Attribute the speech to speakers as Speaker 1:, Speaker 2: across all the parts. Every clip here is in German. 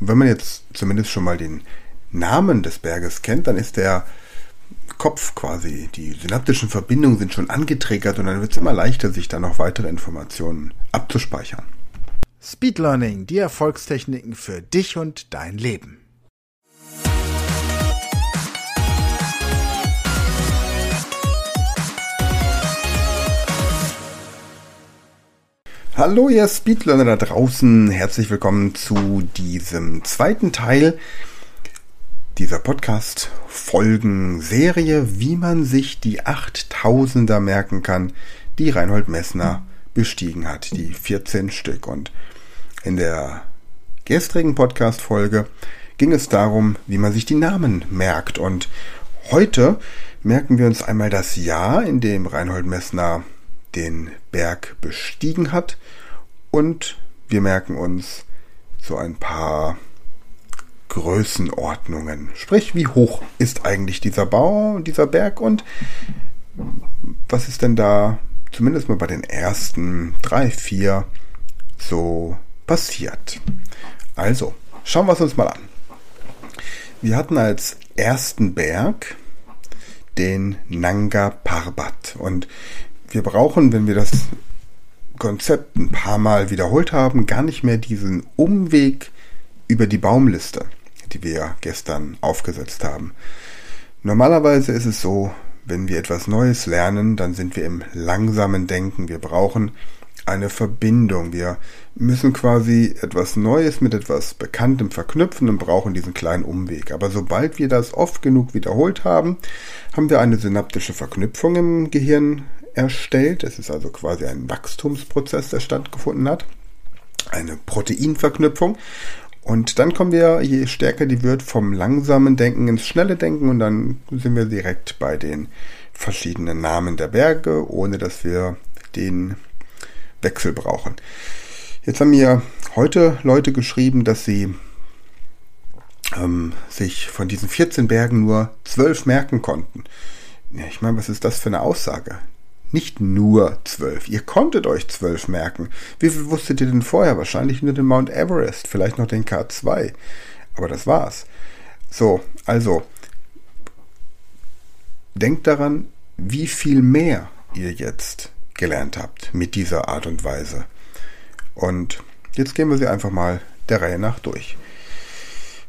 Speaker 1: wenn man jetzt zumindest schon mal den Namen des Berges kennt, dann ist der Kopf quasi, die synaptischen Verbindungen sind schon angetriggert und dann wird es immer leichter, sich da noch weitere Informationen abzuspeichern.
Speaker 2: Speed Learning, die Erfolgstechniken für dich und dein Leben.
Speaker 1: Hallo ihr Speedlearner da draußen, herzlich willkommen zu diesem zweiten Teil dieser Podcast-Folgen-Serie, wie man sich die 8000er merken kann, die Reinhold Messner bestiegen hat, die 14 Stück. Und in der gestrigen Podcast-Folge ging es darum, wie man sich die Namen merkt. Und heute merken wir uns einmal das Jahr, in dem Reinhold Messner den Berg bestiegen hat und wir merken uns so ein paar Größenordnungen. Sprich, wie hoch ist eigentlich dieser Bau, dieser Berg und was ist denn da zumindest mal bei den ersten drei, vier so passiert. Also, schauen wir es uns mal an. Wir hatten als ersten Berg den Nanga Parbat und wir brauchen, wenn wir das Konzept ein paar Mal wiederholt haben, gar nicht mehr diesen Umweg über die Baumliste, die wir gestern aufgesetzt haben. Normalerweise ist es so, wenn wir etwas Neues lernen, dann sind wir im langsamen Denken. Wir brauchen eine Verbindung. Wir müssen quasi etwas Neues mit etwas Bekanntem verknüpfen und brauchen diesen kleinen Umweg. Aber sobald wir das oft genug wiederholt haben, haben wir eine synaptische Verknüpfung im Gehirn erstellt. Es ist also quasi ein Wachstumsprozess, der stattgefunden hat. Eine Proteinverknüpfung. Und dann kommen wir, je stärker die wird, vom langsamen Denken ins schnelle Denken und dann sind wir direkt bei den verschiedenen Namen der Berge, ohne dass wir den Wechsel brauchen. Jetzt haben mir heute Leute geschrieben, dass sie ähm, sich von diesen 14 Bergen nur 12 merken konnten. Ja, ich meine, was ist das für eine Aussage? Nicht nur 12. Ihr konntet euch 12 merken. Wie viel wusstet ihr denn vorher? Wahrscheinlich nur den Mount Everest, vielleicht noch den K2. Aber das war's. So, also, denkt daran, wie viel mehr ihr jetzt gelernt habt mit dieser Art und Weise. Und jetzt gehen wir sie einfach mal der Reihe nach durch.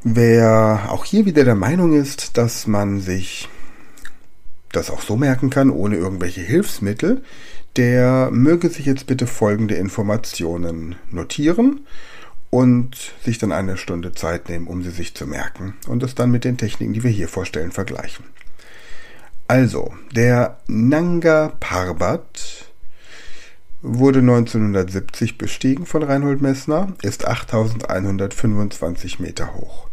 Speaker 1: Wer auch hier wieder der Meinung ist, dass man sich das auch so merken kann, ohne irgendwelche Hilfsmittel, der möge sich jetzt bitte folgende Informationen notieren und sich dann eine Stunde Zeit nehmen, um sie sich zu merken und es dann mit den Techniken, die wir hier vorstellen, vergleichen. Also, der Nanga Parbat wurde 1970 bestiegen von Reinhold Messner, ist 8125 Meter hoch.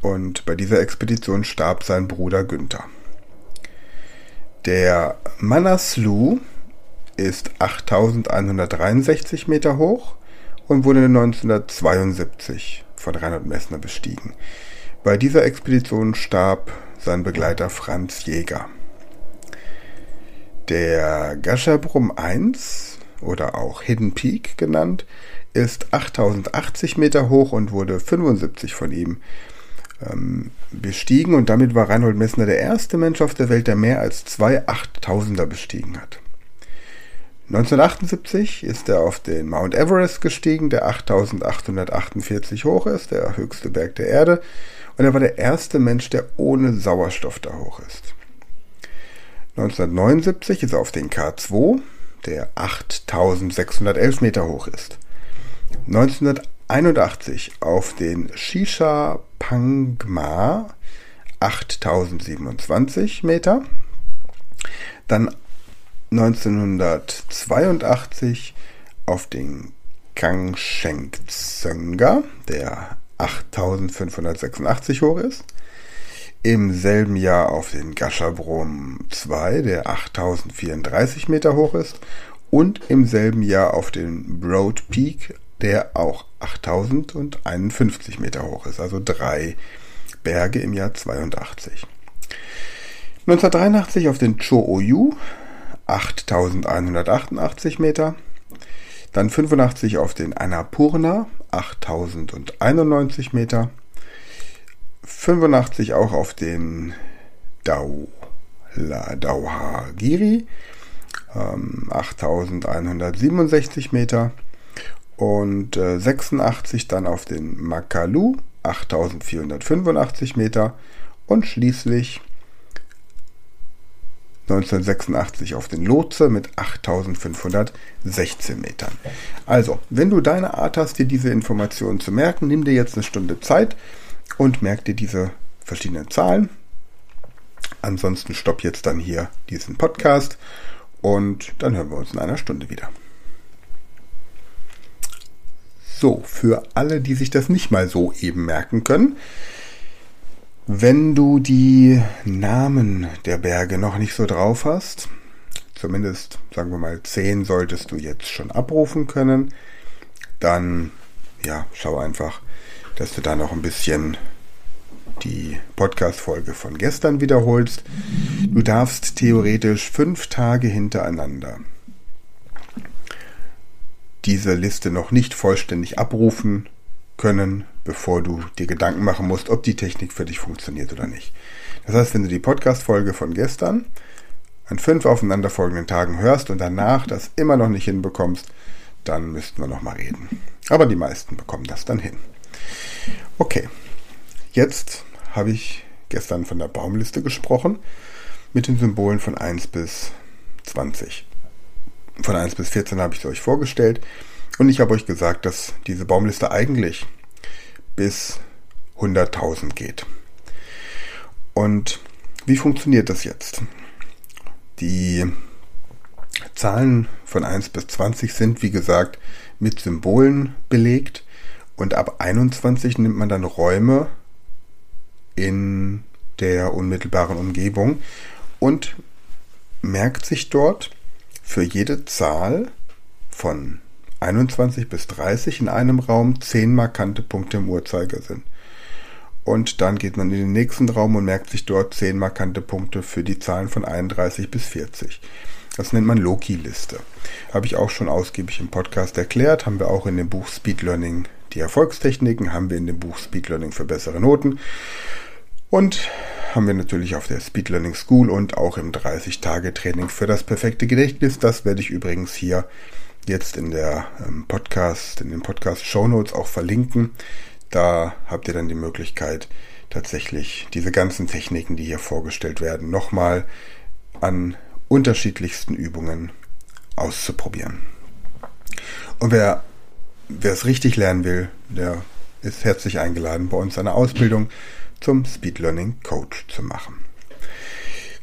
Speaker 1: Und bei dieser Expedition starb sein Bruder Günther. Der Manaslu ist 8163 Meter hoch und wurde 1972 von Reinhard Messner bestiegen. Bei dieser Expedition starb sein Begleiter Franz Jäger. Der Gasherbrum 1 oder auch Hidden Peak genannt, ist 8080 Meter hoch und wurde 75 von ihm ähm, bestiegen und damit war Reinhold Messner der erste Mensch auf der Welt, der mehr als zwei Achttausender bestiegen hat. 1978 ist er auf den Mount Everest gestiegen, der 8848 hoch ist, der höchste Berg der Erde, und er war der erste Mensch, der ohne Sauerstoff da hoch ist. 1979 ist er auf den K2, der 8611 Meter hoch ist. 1981 auf den Shisha Pangma 8027 Meter. Dann 1982 auf den Kangsheng Tsönga, der 8586 hoch ist. Im selben Jahr auf den Gashabrum 2, der 8034 Meter hoch ist. Und im selben Jahr auf den Broad Peak der auch 8051 Meter hoch ist, also drei Berge im Jahr 82. 1983 auf den Cho-Oyu, 8188 Meter. Dann 85 auf den Annapurna, 8091 Meter. 85 auch auf den Dau, La Dauhagiri, ähm, 8167 Meter. Und äh, 86 dann auf den Makalu, 8485 Meter. Und schließlich 1986 auf den Lotse mit 8516 Metern. Also, wenn du deine Art hast, dir diese Informationen zu merken, nimm dir jetzt eine Stunde Zeit und merk dir diese verschiedenen Zahlen. Ansonsten stopp jetzt dann hier diesen Podcast und dann hören wir uns in einer Stunde wieder. So, für alle, die sich das nicht mal so eben merken können, wenn du die Namen der Berge noch nicht so drauf hast, zumindest sagen wir mal 10 solltest du jetzt schon abrufen können, dann ja, schau einfach, dass du da noch ein bisschen die Podcast-Folge von gestern wiederholst. Du darfst theoretisch fünf Tage hintereinander diese Liste noch nicht vollständig abrufen können, bevor du dir Gedanken machen musst, ob die Technik für dich funktioniert oder nicht. Das heißt, wenn du die Podcast-Folge von gestern an fünf aufeinanderfolgenden Tagen hörst und danach das immer noch nicht hinbekommst, dann müssten wir noch mal reden. Aber die meisten bekommen das dann hin. Okay, jetzt habe ich gestern von der Baumliste gesprochen mit den Symbolen von 1 bis 20. Von 1 bis 14 habe ich sie euch vorgestellt und ich habe euch gesagt, dass diese Baumliste eigentlich bis 100.000 geht. Und wie funktioniert das jetzt? Die Zahlen von 1 bis 20 sind, wie gesagt, mit Symbolen belegt und ab 21 nimmt man dann Räume in der unmittelbaren Umgebung und merkt sich dort für jede Zahl von 21 bis 30 in einem Raum 10 markante Punkte im Uhrzeigersinn. Und dann geht man in den nächsten Raum und merkt sich dort 10 markante Punkte für die Zahlen von 31 bis 40. Das nennt man Loki-Liste. Habe ich auch schon ausgiebig im Podcast erklärt, haben wir auch in dem Buch Speed Learning die Erfolgstechniken, haben wir in dem Buch Speed Learning für bessere Noten und haben wir natürlich auf der Speed Learning School und auch im 30-Tage-Training für das perfekte Gedächtnis. Das werde ich übrigens hier jetzt in der ähm, Podcast, in den Podcast Show Notes auch verlinken. Da habt ihr dann die Möglichkeit, tatsächlich diese ganzen Techniken, die hier vorgestellt werden, nochmal an unterschiedlichsten Übungen auszuprobieren. Und wer, wer es richtig lernen will, der ist herzlich eingeladen, bei uns eine Ausbildung zum Speed Learning Coach zu machen.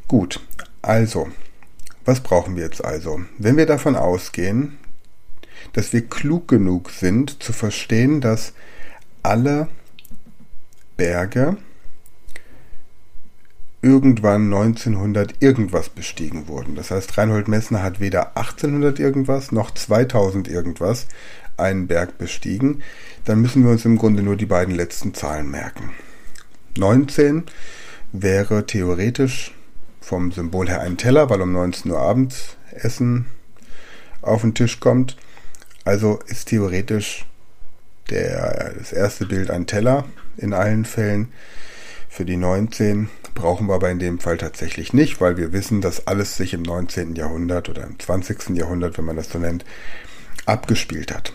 Speaker 1: Gut, also, was brauchen wir jetzt also? Wenn wir davon ausgehen, dass wir klug genug sind zu verstehen, dass alle Berge irgendwann 1900 irgendwas bestiegen wurden. Das heißt, Reinhold Messner hat weder 1800 irgendwas noch 2000 irgendwas einen Berg bestiegen. Dann müssen wir uns im Grunde nur die beiden letzten Zahlen merken. 19 wäre theoretisch vom Symbol her ein Teller, weil um 19 Uhr abends Essen auf den Tisch kommt. Also ist theoretisch der, das erste Bild ein Teller in allen Fällen. Für die 19 brauchen wir aber in dem Fall tatsächlich nicht, weil wir wissen, dass alles sich im 19. Jahrhundert oder im 20. Jahrhundert, wenn man das so nennt, abgespielt hat.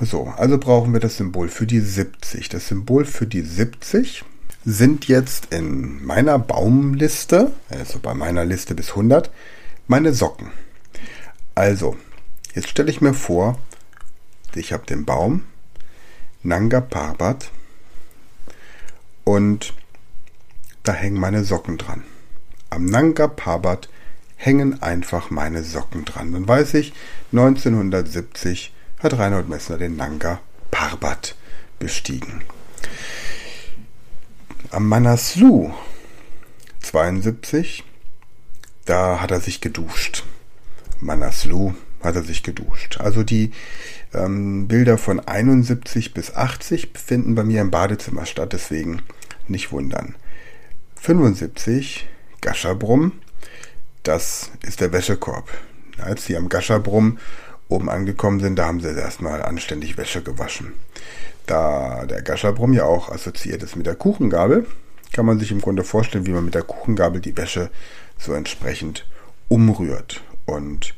Speaker 1: So, also brauchen wir das Symbol für die 70. Das Symbol für die 70 sind jetzt in meiner Baumliste, also bei meiner Liste bis 100, meine Socken. Also, jetzt stelle ich mir vor, ich habe den Baum Nanga Parbat und da hängen meine Socken dran. Am Nanga Parbat hängen einfach meine Socken dran. Dann weiß ich, 1970 hat Reinhold Messner den Nanga Parbat bestiegen. Am Manaslu 72, da hat er sich geduscht. Manaslu hat er sich geduscht. Also die ähm, Bilder von 71 bis 80 befinden bei mir im Badezimmer statt, deswegen nicht wundern. 75, Gaschabrum, das ist der Wäschekorb. Als sie am Gaschabrum oben angekommen sind, da haben sie erstmal anständig Wäsche gewaschen. Da der Gaschabrum ja auch assoziiert ist mit der Kuchengabel, kann man sich im Grunde vorstellen, wie man mit der Kuchengabel die Wäsche so entsprechend umrührt. Und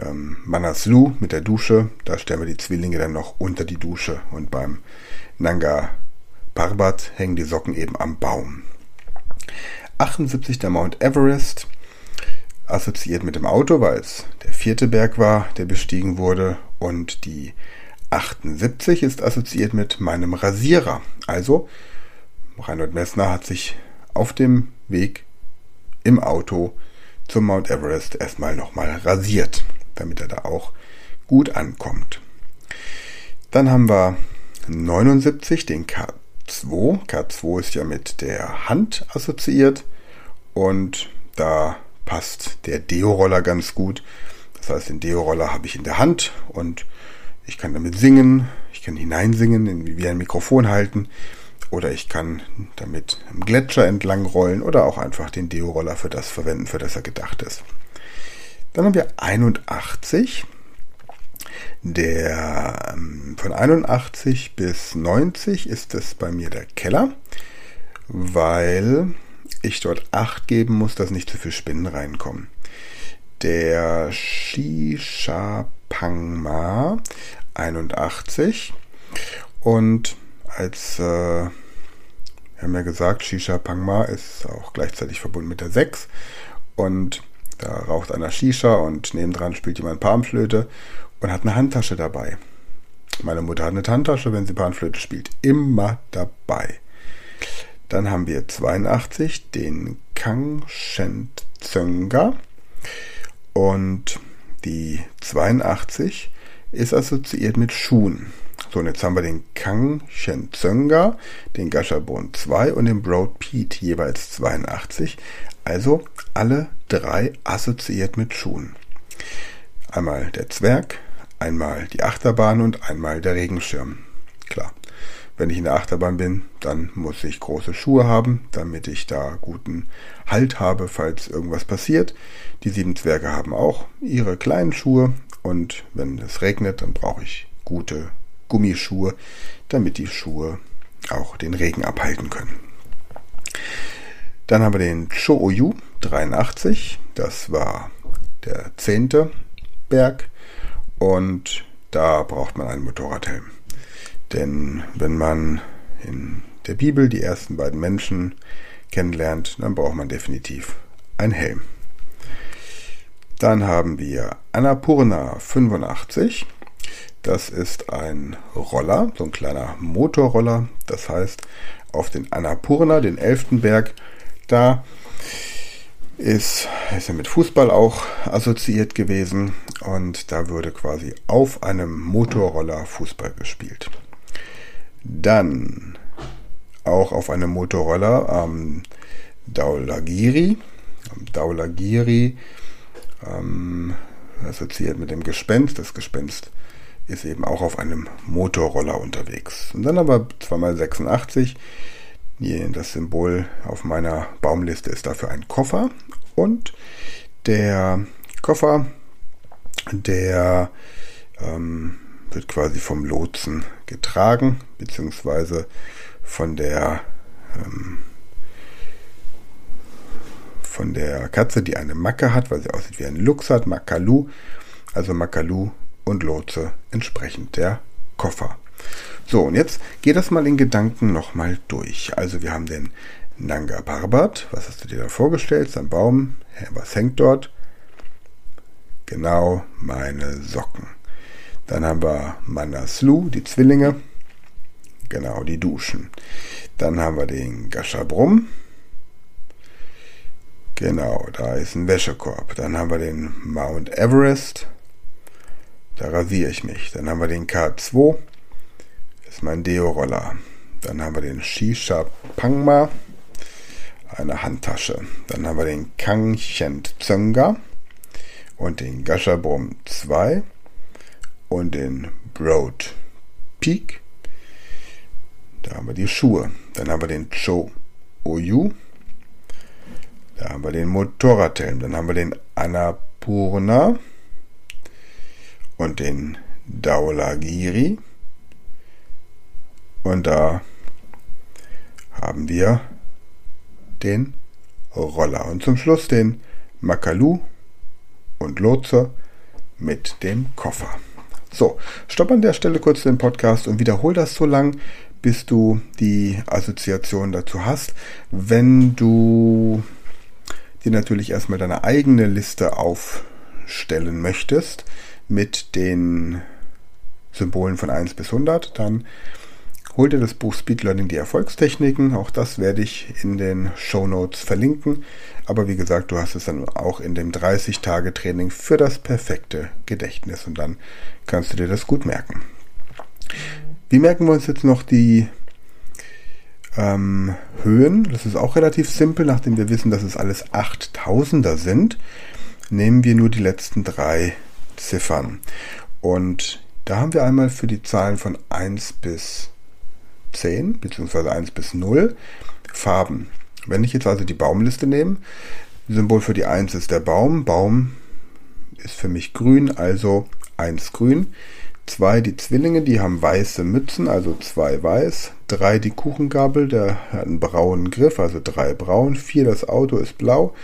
Speaker 1: ähm, Manaslu mit der Dusche, da stellen wir die Zwillinge dann noch unter die Dusche. Und beim Nanga Parbat hängen die Socken eben am Baum. 78 der Mount Everest, assoziiert mit dem Auto, weil es der vierte Berg war, der bestiegen wurde. Und die 78 ist assoziiert mit meinem Rasierer. Also, Reinhold Messner hat sich auf dem Weg im Auto zum Mount Everest erstmal nochmal rasiert, damit er da auch gut ankommt. Dann haben wir 79 den K2. K2 ist ja mit der Hand assoziiert und da passt der Deo-Roller ganz gut. Das heißt, den Deo-Roller habe ich in der Hand und ich kann damit singen, ich kann hineinsingen, wie ein Mikrofon halten oder ich kann damit im Gletscher entlang rollen oder auch einfach den Deo-Roller für das verwenden, für das er gedacht ist. Dann haben wir 81. Der ähm, von 81 bis 90 ist es bei mir der Keller, weil ich dort Acht geben muss, dass nicht zu viel Spinnen reinkommen. Der Shisha Pangma 81 und als äh, wir haben ja gesagt, Shisha Pangma ist auch gleichzeitig verbunden mit der 6 und da raucht einer Shisha und nebendran spielt jemand Palmflöte und hat eine Handtasche dabei. Meine Mutter hat eine Handtasche, wenn sie Panflöte spielt, immer dabei. Dann haben wir 82 den Kang Shen Zönga und die 82 ist assoziiert mit Schuhen. So, und jetzt haben wir den Kang Shen Zönga, den Gashabon 2 und den Broad Pete jeweils 82. Also alle drei assoziiert mit Schuhen. Einmal der Zwerg, einmal die Achterbahn und einmal der Regenschirm. Klar. Wenn ich in der Achterbahn bin, dann muss ich große Schuhe haben, damit ich da guten Halt habe, falls irgendwas passiert. Die sieben Zwerge haben auch ihre kleinen Schuhe und wenn es regnet, dann brauche ich gute Gummischuhe, damit die Schuhe auch den Regen abhalten können. Dann haben wir den Shouyu 83, das war der zehnte Berg und da braucht man einen Motorradhelm. Denn wenn man in der Bibel die ersten beiden Menschen kennenlernt, dann braucht man definitiv einen Helm. Dann haben wir Annapurna 85. Das ist ein Roller, so ein kleiner Motorroller. Das heißt, auf den Annapurna, den elften Berg, da ist, ist ja mit Fußball auch assoziiert gewesen und da würde quasi auf einem Motorroller Fußball gespielt. Dann auch auf einem Motorroller am Daulagiri. Daulagiri ähm, assoziiert mit dem Gespenst. Das Gespenst ist eben auch auf einem Motorroller unterwegs. Und dann aber 2x86. Das Symbol auf meiner Baumliste ist dafür ein Koffer. Und der Koffer, der ähm, wird quasi vom Lotsen getragen, beziehungsweise von der ähm, von der Katze, die eine Macke hat, weil sie aussieht wie ein Luchs hat, Makalu, also Makalu und Lotse entsprechend der Koffer. So, und jetzt geht das mal in Gedanken nochmal durch. Also wir haben den Nanga Parbat. Was hast du dir da vorgestellt? Sein Baum. Was hängt dort? Genau meine Socken. Dann haben wir Manaslu, die Zwillinge. Genau, die Duschen. Dann haben wir den Gashabrum. Genau, da ist ein Wäschekorb. Dann haben wir den Mount Everest. Da rasiere ich mich. Dann haben wir den K2. Das ist mein Deo-Roller. Dann haben wir den Shisha Pangma. Eine Handtasche. Dann haben wir den Kang Chent Zönga und den Gashabrum 2 und den Broad Peak. Da haben wir die Schuhe. Dann haben wir den Cho Oyu. Da haben wir den Motorradhelm. Dann haben wir den Annapurna. und den Daulagiri. Und da haben wir den Roller. Und zum Schluss den Makalu und Lotse mit dem Koffer. So, stopp an der Stelle kurz den Podcast und wiederhol das so lang, bis du die Assoziation dazu hast. Wenn du dir natürlich erstmal deine eigene Liste aufstellen möchtest mit den Symbolen von 1 bis 100, dann hol dir das Buch Speed Learning die Erfolgstechniken. Auch das werde ich in den Show Notes verlinken. Aber wie gesagt, du hast es dann auch in dem 30-Tage-Training für das perfekte Gedächtnis und dann kannst du dir das gut merken. Wie merken wir uns jetzt noch die ähm, Höhen? Das ist auch relativ simpel, nachdem wir wissen, dass es alles 8000er sind. Nehmen wir nur die letzten drei Ziffern. Und da haben wir einmal für die Zahlen von 1 bis 10 bzw. 1 bis 0 Farben. Wenn ich jetzt also die Baumliste nehme, Symbol für die 1 ist der Baum. Baum ist für mich grün, also 1 grün. 2 die Zwillinge, die haben weiße Mützen, also 2 weiß. 3 die Kuchengabel, der hat einen braunen Griff, also 3 braun. 4 das Auto ist blau,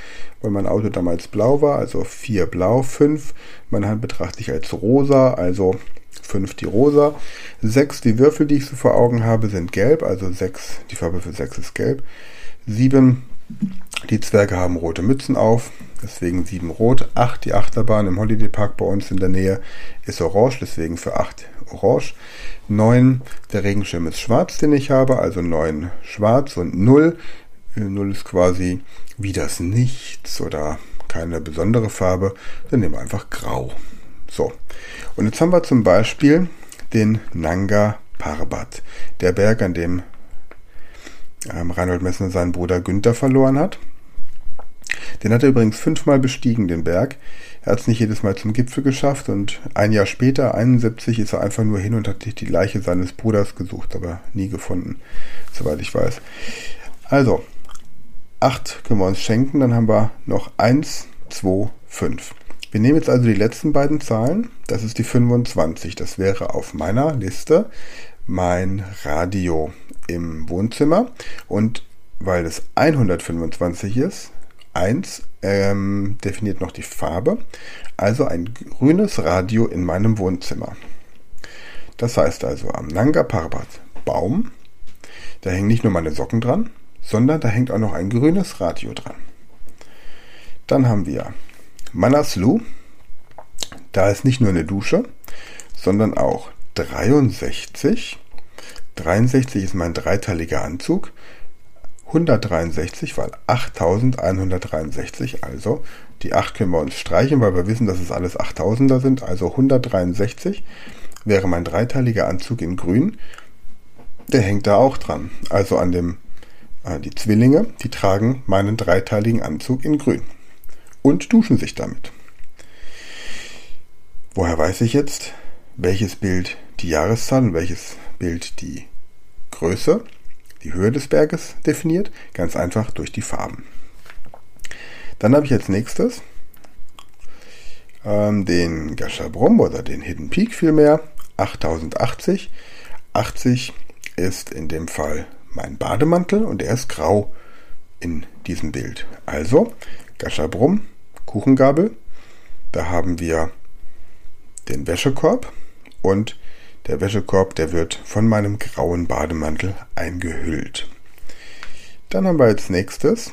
Speaker 1: weil mein Auto damals blau war, also 4 blau. 5 meine Hand betrachte ich als rosa, also 5 die rosa. 6 die Würfel, die ich so vor Augen habe, sind gelb, also 6, die Farbe für 6 ist gelb. 7 die Zwerge haben rote Mützen auf, deswegen 7 rot. 8 die Achterbahn im Holiday Park bei uns in der Nähe ist orange, deswegen für 8 orange. 9 der Regenschirm ist schwarz, den ich habe, also 9 schwarz und 0. 0 ist quasi wie das Nichts oder keine besondere Farbe, dann nehmen wir einfach grau. So, und jetzt haben wir zum Beispiel den Nanga Parbat, der Berg, an dem ähm, Reinhold Messner seinen Bruder Günther verloren hat. Den hat er übrigens fünfmal bestiegen, den Berg. Er hat es nicht jedes Mal zum Gipfel geschafft und ein Jahr später, 71, ist er einfach nur hin und hat die Leiche seines Bruders gesucht, aber nie gefunden, soweit ich weiß. Also, 8 können wir uns schenken, dann haben wir noch 1, 2, 5. Wir nehmen jetzt also die letzten beiden Zahlen. Das ist die 25. Das wäre auf meiner Liste mein Radio im Wohnzimmer. Und weil es 125 ist, 1 ähm, definiert noch die Farbe. Also ein grünes Radio in meinem Wohnzimmer. Das heißt also am Nanga Parbat Baum, da hängen nicht nur meine Socken dran, sondern da hängt auch noch ein grünes Radio dran. Dann haben wir Manaslu, da ist nicht nur eine Dusche, sondern auch 63. 63 ist mein dreiteiliger Anzug. 163, weil 8163, also die 8 können wir uns streichen, weil wir wissen, dass es alles 8000er sind, also 163 wäre mein dreiteiliger Anzug in grün. Der hängt da auch dran, also an dem, äh, die Zwillinge, die tragen meinen dreiteiligen Anzug in grün und duschen sich damit. Woher weiß ich jetzt, welches Bild die Jahreszahl und welches Bild die Größe, die Höhe des Berges definiert? Ganz einfach durch die Farben. Dann habe ich als nächstes ähm, den Gashabrum oder den Hidden Peak vielmehr, 8080. 80 ist in dem Fall mein Bademantel und er ist grau in diesem Bild. Also Gashabrum Kuchengabel. Da haben wir den Wäschekorb und der Wäschekorb, der wird von meinem grauen Bademantel eingehüllt. Dann haben wir als nächstes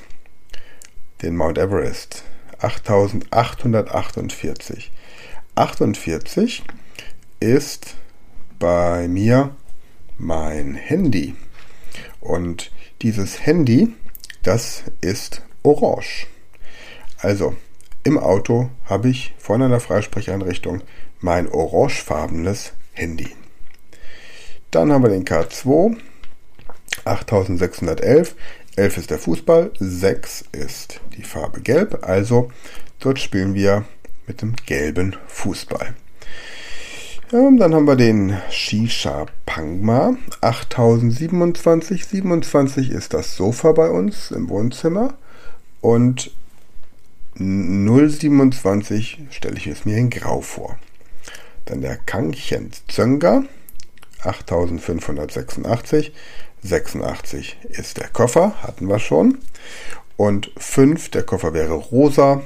Speaker 1: den Mount Everest 8848. 48 ist bei mir mein Handy. Und dieses Handy, das ist orange. Also im Auto habe ich vorne an der Freisprecheinrichtung mein orangefarbenes Handy. Dann haben wir den K2 8611. 11 ist der Fußball, 6 ist die Farbe Gelb, also dort spielen wir mit dem gelben Fußball. Dann haben wir den Shisha Pangma 8027. 27 ist das Sofa bei uns im Wohnzimmer und 027 stelle ich es mir in Grau vor. Dann der Kangchen Zönger 8586. 86 ist der Koffer, hatten wir schon. Und 5, der Koffer wäre rosa.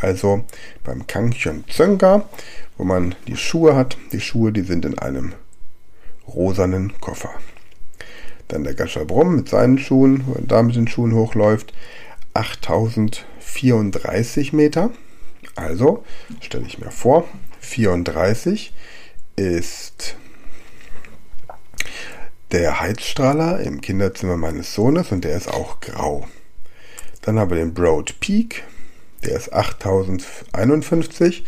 Speaker 1: Also beim Kangchen Zönger, wo man die Schuhe hat. Die Schuhe, die sind in einem rosanen Koffer. Dann der Gashabrum mit seinen Schuhen, wo er da mit den Schuhen hochläuft. 8034 Meter. Also stelle ich mir vor, 34 ist der Heizstrahler im Kinderzimmer meines Sohnes und der ist auch grau. Dann haben wir den Broad Peak, der ist 8051.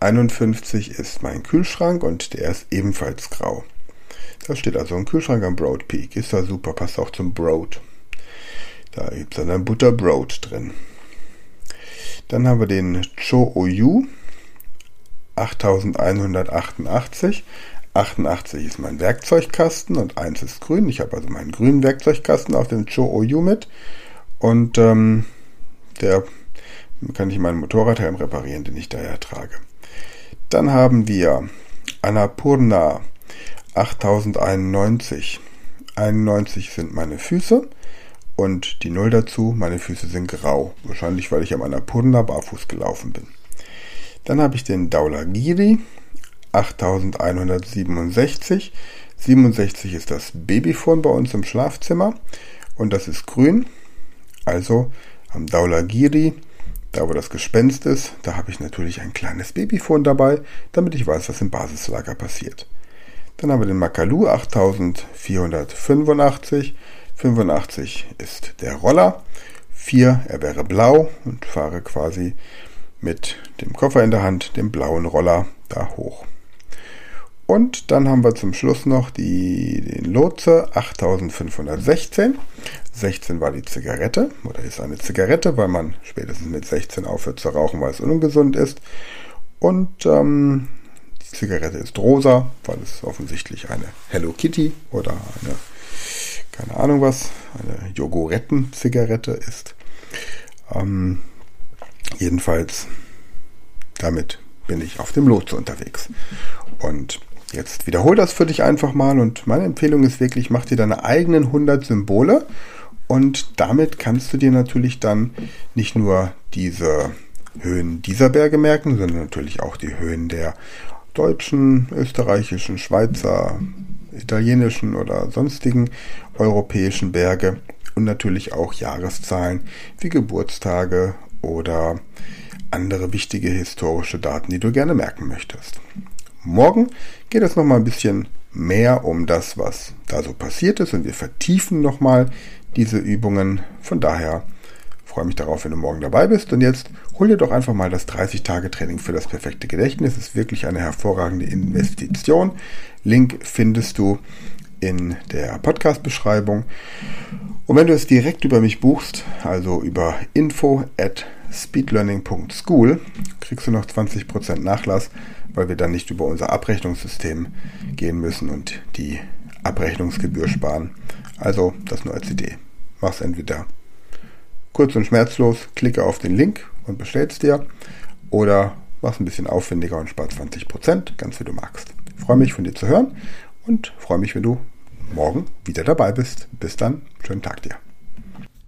Speaker 1: 51 ist mein Kühlschrank und der ist ebenfalls grau. Da steht also ein Kühlschrank am Broad Peak. Ist da super, passt auch zum Broad. Da gibt es dann ein Butterbrot drin. Dann haben wir den Cho-Oyu 8188. 88 ist mein Werkzeugkasten und 1 ist grün. Ich habe also meinen grünen Werkzeugkasten auf dem Cho-Oyu mit. Und ähm, der kann ich meinen Motorradhelm reparieren, den ich daher trage. Dann haben wir Annapurna 8091. 91 sind meine Füße und die 0 dazu, meine Füße sind grau. Wahrscheinlich, weil ich am Annapurna barfuß gelaufen bin. Dann habe ich den Daulagiri 8167. 67 ist das Babyphone bei uns im Schlafzimmer und das ist grün. Also am Daulagiri, da wo das Gespenst ist, da habe ich natürlich ein kleines Babyphone dabei, damit ich weiß, was im Basislager passiert. Dann haben wir den Makalu 8485. 85 ist der Roller. 4, er wäre blau und fahre quasi mit dem Koffer in der Hand, dem blauen Roller, da hoch. Und dann haben wir zum Schluss noch die, den Lotse 8516. 16 war die Zigarette oder ist eine Zigarette, weil man spätestens mit 16 aufhört zu rauchen, weil es ungesund ist. Und ähm, die Zigarette ist rosa, weil es offensichtlich eine Hello Kitty oder eine, keine Ahnung was, eine Jogoretten-Zigarette ist. Ähm, jedenfalls, damit bin ich auf dem Lotse unterwegs. Und jetzt wiederhol das für dich einfach mal und meine Empfehlung ist wirklich, mach dir deine eigenen 100 Symbole und damit kannst du dir natürlich dann nicht nur diese Höhen dieser Berge merken, sondern natürlich auch die Höhen der deutschen, österreichischen, Schweizer, italienischen oder sonstigen europäischen Berge und natürlich auch Jahreszahlen wie Geburtstage oder andere wichtige historische Daten, die du gerne merken möchtest. Morgen geht es nochmal ein bisschen mehr um das, was da so passiert ist und wir vertiefen nochmal diese Übungen. Von daher freue mich darauf, wenn du morgen dabei bist. Und jetzt hol dir doch einfach mal das 30-Tage-Training für das perfekte Gedächtnis. Es ist wirklich eine hervorragende Investition. Link findest du in der Podcast-Beschreibung. Und wenn du es direkt über mich buchst, also über info at speedlearning.school, kriegst du noch 20% Nachlass, weil wir dann nicht über unser Abrechnungssystem gehen müssen und die Abrechnungsgebühr sparen. Also das nur als Idee. Mach's entweder kurz und schmerzlos, klicke auf den Link und bestell's dir oder mach's ein bisschen aufwendiger und spart 20%, ganz wie du magst. Ich freue mich von dir zu hören und freue mich, wenn du morgen wieder dabei bist. Bis dann, schönen Tag dir.